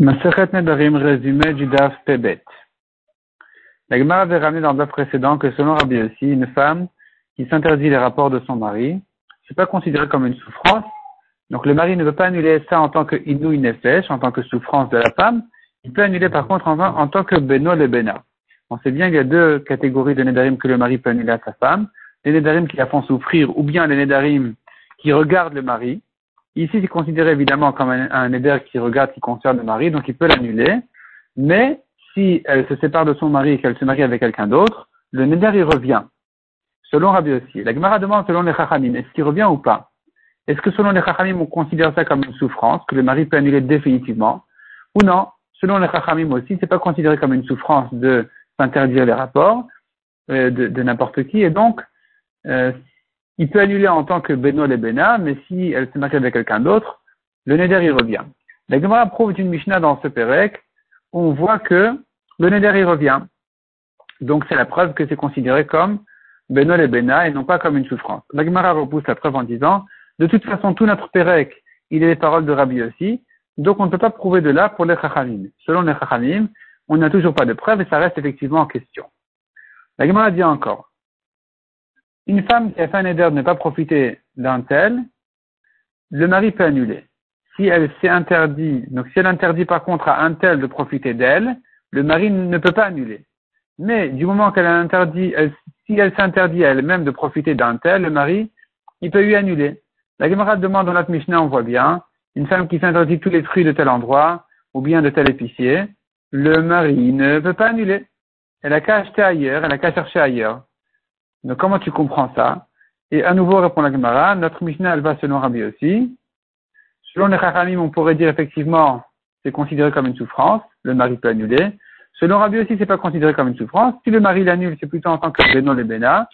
Maseret Nedarim, résumé du Daf Pebet. La avait ramené dans le Daf précédent que selon Rabbi aussi, une femme qui s'interdit les rapports de son mari, c'est pas considéré comme une souffrance. Donc le mari ne veut pas annuler ça en tant que Inou Nefesh, en tant que souffrance de la femme. Il peut annuler par contre en, en tant que Beno le Bena. On sait bien qu'il y a deux catégories de Nedarim que le mari peut annuler à sa femme. Les Nedarim qui la font souffrir ou bien les Nedarim qui regardent le mari. Ici, c'est considéré évidemment comme un, un qui regarde, qui concerne le mari, donc il peut l'annuler. Mais si elle se sépare de son mari et qu'elle se marie avec quelqu'un d'autre, le neder il revient. Selon Rabbi aussi. La Gemara demande selon les Chachamim, est-ce qu'il revient ou pas? Est-ce que selon les Chachamim, on considère ça comme une souffrance, que le mari peut annuler définitivement? Ou non? Selon les Chachamim aussi, c'est pas considéré comme une souffrance de s'interdire les rapports euh, de, de n'importe qui, et donc euh, il peut annuler en tant que Beno et Bena, mais si elle se marie avec quelqu'un d'autre, le Neder y revient. La Gemara prouve une Mishnah dans ce Pérec, on voit que le Neder y revient. Donc c'est la preuve que c'est considéré comme Beno et Bena et non pas comme une souffrance. La Gemara repousse la preuve en disant, de toute façon, tout notre Pérec, il est les paroles de Rabbi aussi, donc on ne peut pas prouver de là pour les Chachamim. Selon les Chachamim, on n'a toujours pas de preuve et ça reste effectivement en question. La Gemara dit encore, une femme qui a fait un éder de ne pas profiter d'un tel, le mari peut annuler. Si elle s'est interdit, donc si elle interdit par contre à un tel de profiter d'elle, le mari ne peut pas annuler. Mais du moment qu'elle a interdit, si elle s'interdit à elle-même de profiter d'un tel, le mari, il peut lui annuler. La camarade demande dans notre Mishnah, on voit bien, une femme qui s'interdit tous les fruits de tel endroit, ou bien de tel épicier, le mari ne peut pas annuler. Elle a qu'à acheter ailleurs, elle a qu'à chercher ailleurs. Donc comment tu comprends ça? Et à nouveau répond la Gemara, notre Mishnah elle va selon Rabbi aussi. Selon les Chachamim, on pourrait dire effectivement c'est considéré comme une souffrance, le mari peut annuler. Selon Rabbi aussi, c'est pas considéré comme une souffrance. Si le mari l'annule, c'est plutôt en tant que Beno le Bena,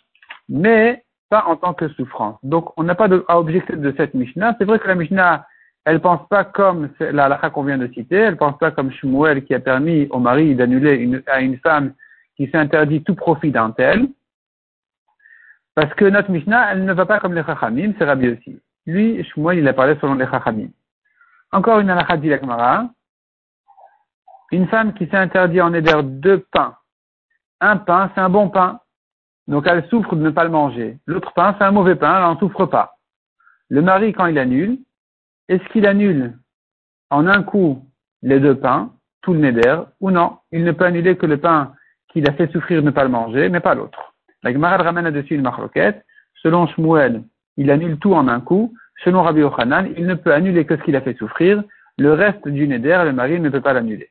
mais pas en tant que souffrance. Donc on n'a pas à objecter de cette Mishnah. C'est vrai que la Mishnah, elle pense pas comme la halakha qu'on vient de citer, elle pense pas comme Shmuel qui a permis au mari d'annuler à une femme qui s'est interdit tout profit d'un tel. Parce que notre Mishnah, elle ne va pas comme les Chachamim, c'est Rabbi aussi. Lui, Shmuel, il a parlé selon les Chachamim. Encore une halakha dit la Une femme qui s'est interdit en éder deux pains. Un pain, c'est un bon pain. Donc elle souffre de ne pas le manger. L'autre pain, c'est un mauvais pain, elle n'en souffre pas. Le mari, quand il annule, est-ce qu'il annule en un coup les deux pains, tout le neder, ou non? Il ne peut annuler que le pain qu'il a fait souffrir de ne pas le manger, mais pas l'autre. La Gemara ramène là-dessus une marloquette. Selon Shmuel, il annule tout en un coup. Selon Rabbi Ochanan, il ne peut annuler que ce qu'il a fait souffrir. Le reste du neder, le mari ne peut pas l'annuler.